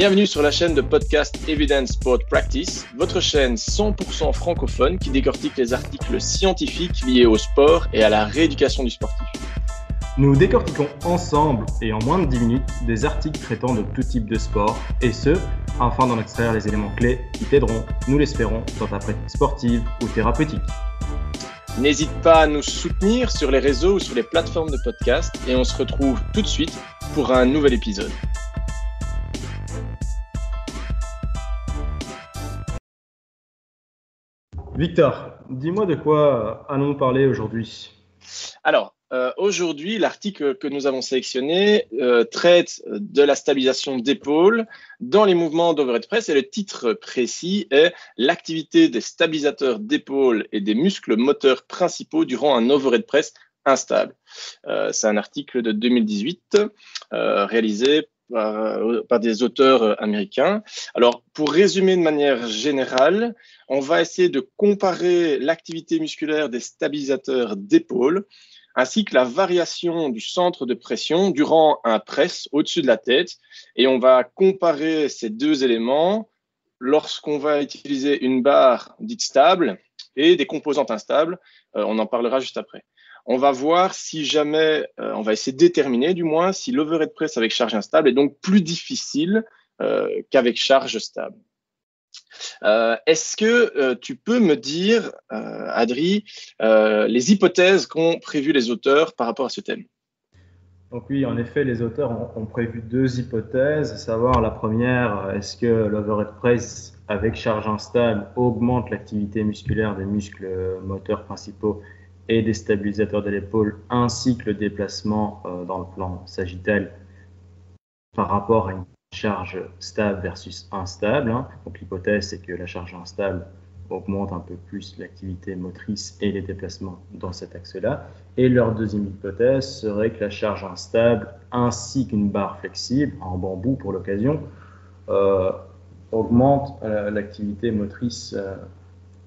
Bienvenue sur la chaîne de podcast Evidence Sport Practice, votre chaîne 100% francophone qui décortique les articles scientifiques liés au sport et à la rééducation du sportif. Nous décortiquons ensemble et en moins de 10 minutes des articles traitant de tout type de sport, et ce, afin d'en extraire les éléments clés qui t'aideront, nous l'espérons, dans ta pratique sportive ou thérapeutique. N'hésite pas à nous soutenir sur les réseaux ou sur les plateformes de podcast et on se retrouve tout de suite pour un nouvel épisode. Victor, dis-moi de quoi allons-nous parler aujourd'hui? Alors, euh, aujourd'hui, l'article que nous avons sélectionné euh, traite de la stabilisation d'épaule dans les mouvements d'overhead press et le titre précis est l'activité des stabilisateurs d'épaule et des muscles moteurs principaux durant un overhead press instable. Euh, C'est un article de 2018 euh, réalisé par, par, des auteurs américains. Alors, pour résumer de manière générale, on va essayer de comparer l'activité musculaire des stabilisateurs d'épaule ainsi que la variation du centre de pression durant un press au-dessus de la tête. Et on va comparer ces deux éléments lorsqu'on va utiliser une barre dite stable et des composantes instables. Euh, on en parlera juste après on va voir si jamais, euh, on va essayer de déterminer du moins si l'overhead press avec charge instable est donc plus difficile euh, qu'avec charge stable. Euh, est-ce que tu peux me dire, Adri, les hypothèses qu'ont prévues les auteurs par rapport à ce thème? Donc oui, en effet, les auteurs ont, prévu deux hypothèses, à savoir la première, est-ce que l'overhead press avec charge instable augmente l'activité musculaire des muscles moteurs principaux et des stabilisateurs de l'épaule, ainsi que le déplacement euh, dans le plan sagittal par rapport à une charge stable versus instable. Hein. Donc l'hypothèse, c'est que la charge instable augmente un peu plus l'activité motrice et les déplacements dans cet axe-là. Et leur deuxième hypothèse serait que la charge instable ainsi qu'une barre flexible en bambou pour l'occasion euh, augmente euh, l'activité motrice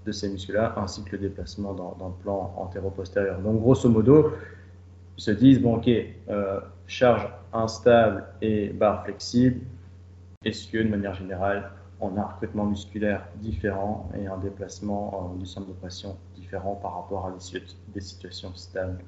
de ces muscles-là, ainsi que le déplacement dans, le plan antéro-postérieur. Donc, grosso modo, ils se disent, bon, ok, euh, charge instable et barre flexible, est-ce que, de manière générale, on a un recrutement musculaire différent et un déplacement euh, du centre de pression différent par rapport à des, des situations stables?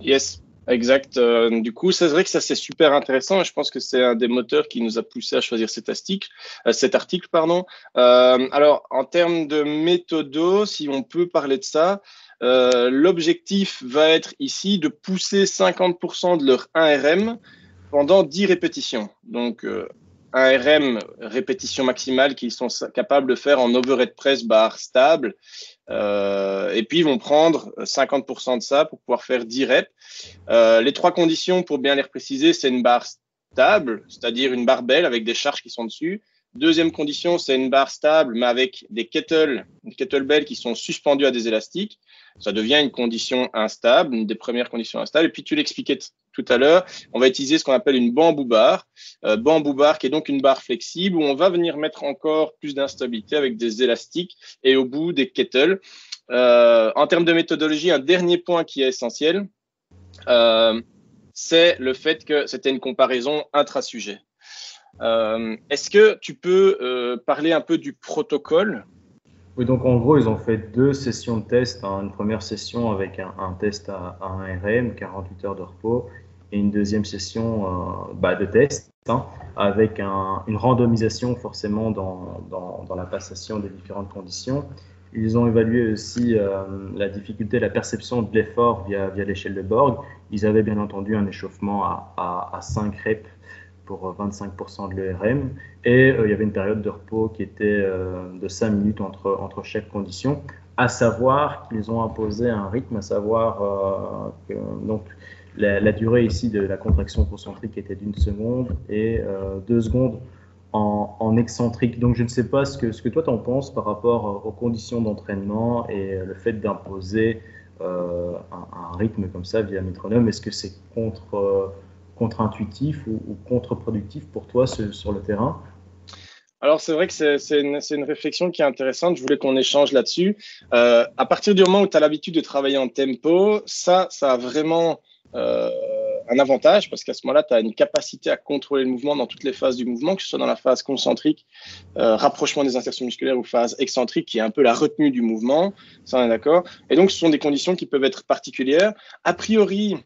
Yes, Exact. Euh, du coup, c'est vrai que ça c'est super intéressant et je pense que c'est un des moteurs qui nous a poussé à choisir cet article. Euh, cet article, pardon. Euh, alors, en termes de méthodo, si on peut parler de ça, euh, l'objectif va être ici de pousser 50% de leur 1RM pendant 10 répétitions. Donc, euh, 1RM répétition maximale qu'ils sont capables de faire en overhead press barre stable. Euh, et puis, ils vont prendre 50% de ça pour pouvoir faire 10 reps. Euh, les trois conditions, pour bien les préciser, c'est une barre stable, c'est-à-dire une barbelle avec des charges qui sont dessus. Deuxième condition, c'est une barre stable, mais avec des kettle, kettlebells qui sont suspendus à des élastiques. Ça devient une condition instable, une des premières conditions instables. Et puis, tu l'expliquais tout à l'heure, on va utiliser ce qu'on appelle une bambou barre. Euh, bambou barre qui est donc une barre flexible où on va venir mettre encore plus d'instabilité avec des élastiques et au bout des kettles. Euh, en termes de méthodologie, un dernier point qui est essentiel, euh, c'est le fait que c'était une comparaison intra-sujet. Euh, est-ce que tu peux euh, parler un peu du protocole? Oui, donc en gros, ils ont fait deux sessions de test. Hein. Une première session avec un, un test à, à, 1 RM, 48 heures de repos, et une deuxième session euh, bah, de test hein, avec un, une randomisation forcément dans, la passation des différentes conditions. Ils ont évalué aussi la difficulté, la perception de l'effort via, via l'échelle de Borg. Ils avaient bien entendu un échauffement à, à, à 5 reps pour 25% de l'ERM. Et euh, il y avait une période de repos qui était euh, de 5 minutes entre, entre chaque condition, à savoir qu'ils ont imposé un rythme, à savoir euh, que donc, la, durée ici de la contraction concentrique était d'une seconde et euh, deux secondes en, en, excentrique. Donc je ne sais pas ce que, ce que toi tu en penses par rapport aux conditions d'entraînement et le fait d'imposer euh, un, un, rythme comme ça via métronome. Est-ce que c'est contre contre-intuitif ou, contre-productif pour toi sur le terrain alors c'est vrai que c'est une, une, réflexion qui est intéressante, je voulais qu'on échange là-dessus. Euh, à partir du moment où tu as l'habitude de travailler en tempo, ça, ça a vraiment euh, un avantage parce qu'à ce moment-là, tu as une capacité à contrôler le mouvement dans toutes les phases du mouvement, que ce soit dans la phase concentrique, euh, rapprochement des insertions musculaires ou phase excentrique, qui est un peu la retenue du mouvement. Ça, on est d'accord. Et donc, ce sont des conditions qui peuvent être particulières. A priori,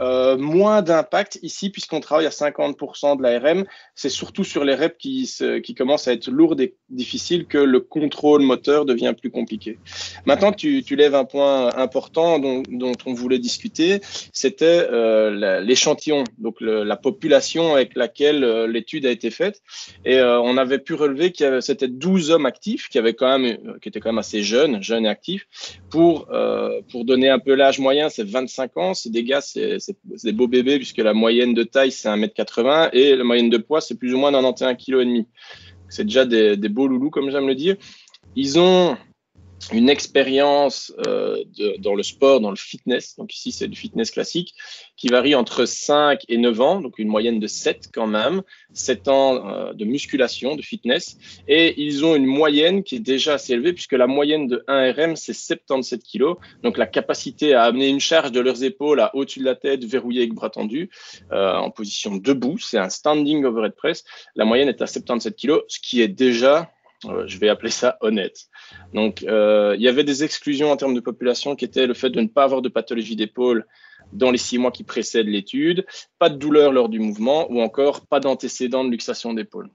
euh, moins d'impact ici, puisqu'on travaille à 50% de l'ARM. C'est surtout sur les reps qui, qui commencent à être lourdes et difficiles que le contrôle moteur devient plus compliqué. Maintenant, tu, lèves un point important dont, on voulait discuter, c'était euh, l'échantillon, donc la population avec laquelle euh, l'étude a été faite. Et on avait pu relever que c'était 12 hommes actifs qui, avaient quand même, qui étaient quand même assez jeunes, jeunes et actifs. Pour, pour donner un peu l'âge moyen, c'est 25 ans. C'est des gars, c'est c'est des beaux bébés puisque la moyenne de taille c'est 1m80 et la moyenne de poids c'est plus ou moins 91 kg. C'est déjà des beaux loulous comme j'aime le dire. Ils ont une expérience euh, dans le sport, dans le fitness, donc ici c'est du fitness classique, qui varie entre 5 et 9 ans, donc une moyenne de 7 quand même, 7 ans euh, de musculation, de fitness, et ils ont une moyenne qui est déjà assez élevée, puisque la moyenne de 1 RM c'est 77 kg, donc la capacité à amener une charge de leurs épaules à au-dessus de la tête, verrouillée avec bras tendus, euh, en position debout, c'est un standing overhead press, la moyenne est à 77 kg, ce qui est déjà je vais appeler ça honnête. Donc, euh, il y avait des exclusions en termes de population qui étaient le fait de ne pas avoir de pathologie d'épaule dans les six mois qui précèdent l'étude, pas de douleur lors du mouvement ou encore pas d'antécédent de luxation d'épaule.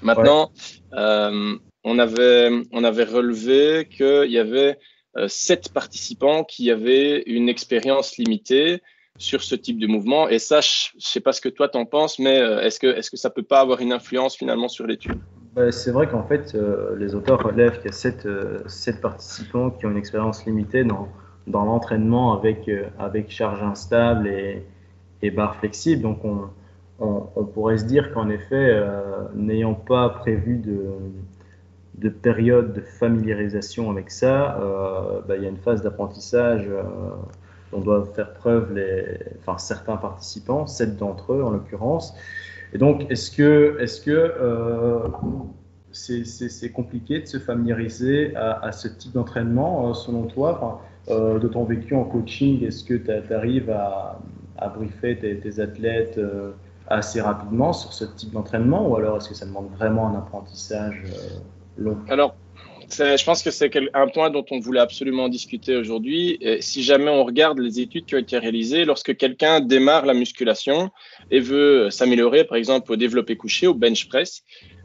Maintenant, euh, on, avait, on avait relevé qu'il y avait sept participants qui avaient une expérience limitée sur ce type de mouvement. Et ça, je ne sais pas ce que toi t'en penses, mais est-ce que, est -ce que ça peut pas avoir une influence finalement sur l'étude? Bah, c'est vrai qu'en fait, euh, les auteurs relèvent qu'il y a sept, euh, participants qui ont une expérience limitée dans, l'entraînement avec, euh, avec charge instable et, et barre flexible. Donc, on, pourrait se dire qu'en effet, n'ayant pas prévu de, de période de familiarisation avec ça, bah, il y a une phase d'apprentissage dont doivent faire preuve enfin, certains participants, sept d'entre eux en l'occurrence. Et donc, est-ce que, est-ce que euh, c'est, compliqué de se familiariser à, ce type d'entraînement, euh, selon toi? Euh, De ton vécu en coaching, est-ce que tu arrives à, à, briefer tes, athlètes assez rapidement sur ce type d'entraînement? Ou alors est-ce que ça demande vraiment un apprentissage long? Je pense que c'est un point dont on voulait absolument discuter aujourd'hui. Si jamais on regarde les études qui ont été réalisées, lorsque quelqu'un démarre la musculation et veut s'améliorer, par exemple au développé couché, au bench press,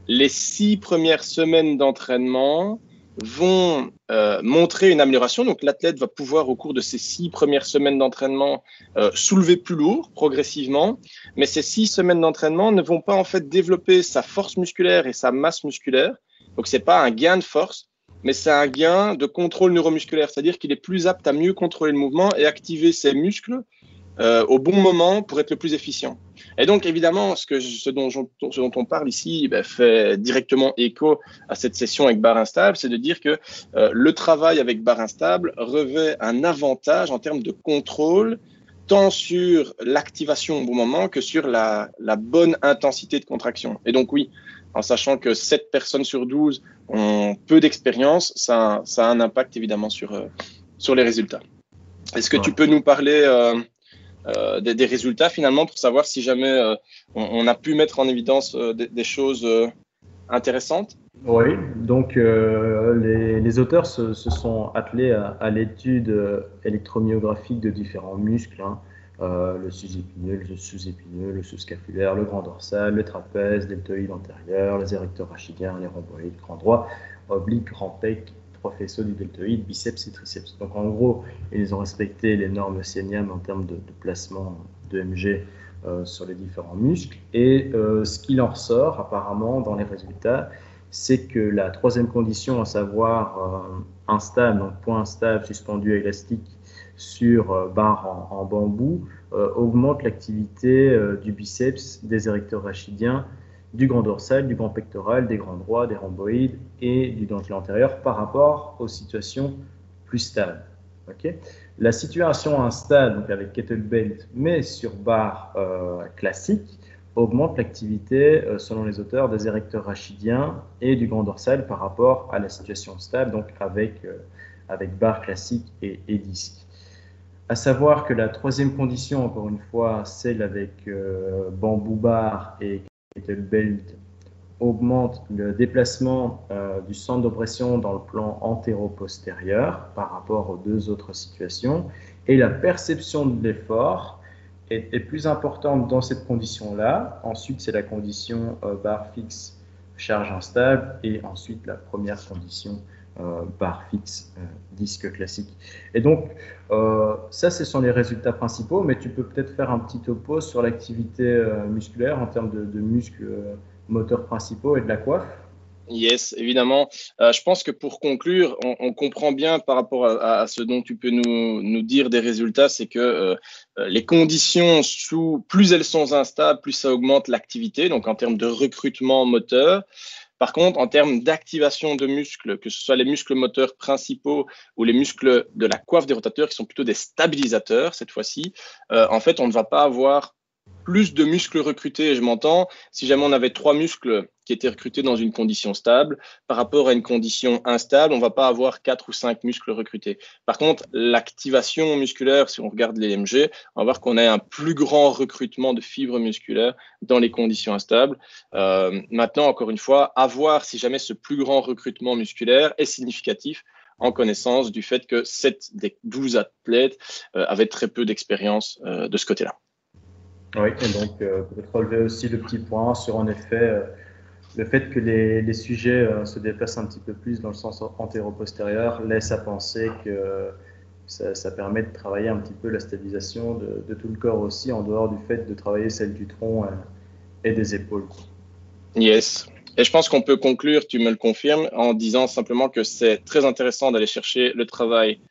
les six premières semaines d'entraînement vont euh, montrer une amélioration. Donc l'athlète va pouvoir au cours de ces six premières semaines d'entraînement euh, soulever plus lourd progressivement, mais ces six semaines d'entraînement ne vont pas en fait développer sa force musculaire et sa masse musculaire. Donc c'est pas un gain de force, mais c'est un gain de contrôle neuromusculaire, c'est-à-dire qu'il est plus apte à mieux contrôler le mouvement et activer ses muscles euh, au bon moment pour être le plus efficient. Et donc, évidemment, ce, dont, on parle ici ben, fait directement écho à cette session avec barre instable, c'est de dire que euh, le travail avec barre instable revêt un avantage en termes de contrôle tant sur l'activation au bon moment que sur la bonne intensité de contraction. Et donc, oui, en sachant que 7 personnes sur 12 ont peu d'expérience, ça, ça, a un impact évidemment sur, euh, sur les résultats. Est-ce que tu peux nous parler euh, euh, des, des, résultats finalement pour savoir si jamais euh, on, on, a pu mettre en évidence des, des, choses intéressantes? Oui, donc les, les, auteurs se, se, sont attelés à, à l'étude électromyographique de différents muscles. Hein. Euh, le sus-épineux, le sous-épineux, le sous-scapulaire, le grand dorsal, le trapèze, deltoïde antérieur, les érecteurs rachidiens, les rhomboïdes, grand droit, oblique, grand pec, trois du deltoïde, biceps et triceps. Donc en gros, ils ont respecté les normes CNIAM en termes de, placement de MG euh, sur les différents muscles. Et euh, ce qu'il en ressort apparemment dans les résultats, c'est que la troisième condition, à savoir instable, donc point instable, suspendu élastique, sur euh, barre en, bambou euh, augmente l'activité euh, du biceps, des érecteurs rachidiens, du grand dorsal, du grand pectoral, des grands droits, des rhomboïdes et du dentelé antérieur par rapport aux situations plus stables. la situation instable, avec kettlebell, mais sur barre classique, augmente l'activité, selon les auteurs, des érecteurs rachidiens et du grand dorsal par rapport à la situation stable, donc avec, avec barre classique et, et disque. À savoir que la troisième condition, encore une fois, celle avec euh, bambou bar et kettlebelt, augmente le déplacement euh, du centre d'oppression dans le plan antéro-postérieur par rapport aux deux autres situations. Et la perception de l'effort est, plus importante dans cette condition-là. Ensuite, c'est la condition euh, barre fixe, charge instable. Et ensuite, la première condition, barre fixe, euh, disque classique. Et donc, euh, ça, ce sont les résultats principaux, mais tu peux peut-être faire un petit topo sur l'activité musculaire en termes de, muscles moteurs principaux et de la coiffe. Yes, évidemment. Euh, je pense que pour conclure, on, comprend bien par rapport à, ce dont tu peux nous, nous dire des résultats, c'est que euh, les conditions sous, plus elles sont instables, plus ça augmente l'activité, donc en termes de recrutement moteur. Par contre, en termes d'activation de muscles, que ce soit les muscles moteurs principaux ou les muscles de la coiffe des rotateurs, qui sont plutôt des stabilisateurs cette fois-ci, euh, en fait, on ne va pas avoir plus de muscles recrutés. Je m'entends, si jamais on avait trois muscles qui étaient recrutés dans une condition stable, par rapport à une condition instable, on va pas avoir quatre ou cinq muscles recrutés. Par contre, l'activation musculaire, si on regarde les MG, on va voir qu'on a un plus grand recrutement de fibres musculaires dans les conditions instables. Euh, maintenant, encore une fois, à voir si jamais ce plus grand recrutement musculaire est significatif en connaissance du fait que 7 des 12 athlètes euh, avaient très peu d'expérience euh, de ce côté-là. Oui, et donc euh, peut-être relever aussi le petit point sur en effet euh, le fait que les, les sujets euh, se déplacent un petit peu plus dans le sens antéro-postérieur laisse à penser que ça, permet de travailler un petit peu la stabilisation de, tout le corps aussi, en dehors du fait de travailler celle du tronc et des épaules. Yes. Et je pense qu'on peut conclure, tu me le confirmes, en disant simplement que c'est très intéressant d'aller chercher le travail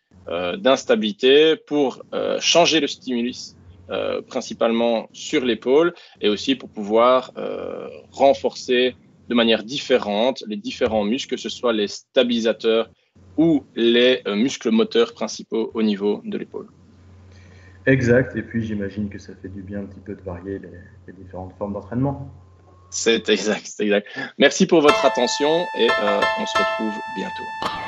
d'instabilité pour changer le stimulus euh, principalement sur l'épaule et aussi pour pouvoir euh, renforcer de manière différente les différents muscles, que ce soit les stabilisateurs ou les euh, muscles moteurs principaux au niveau de l'épaule. Exact, et puis j'imagine que ça fait du bien un petit peu de varier les, les différentes formes d'entraînement. C'est exact, c'est exact. Merci pour votre attention et euh, on se retrouve bientôt.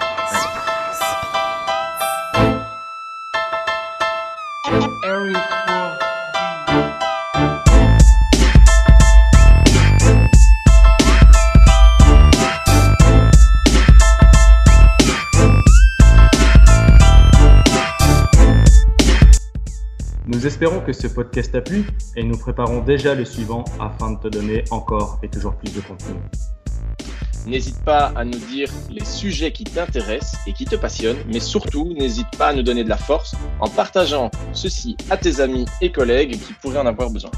Nous espérons que ce podcast t'a plu et nous préparons déjà le suivant afin de te donner encore et toujours plus de contenu. N'hésite pas à nous dire les sujets qui t'intéressent et qui te passionnent, mais surtout n'hésite pas à nous donner de la force en partageant ceci à tes amis et collègues qui pourraient en avoir besoin.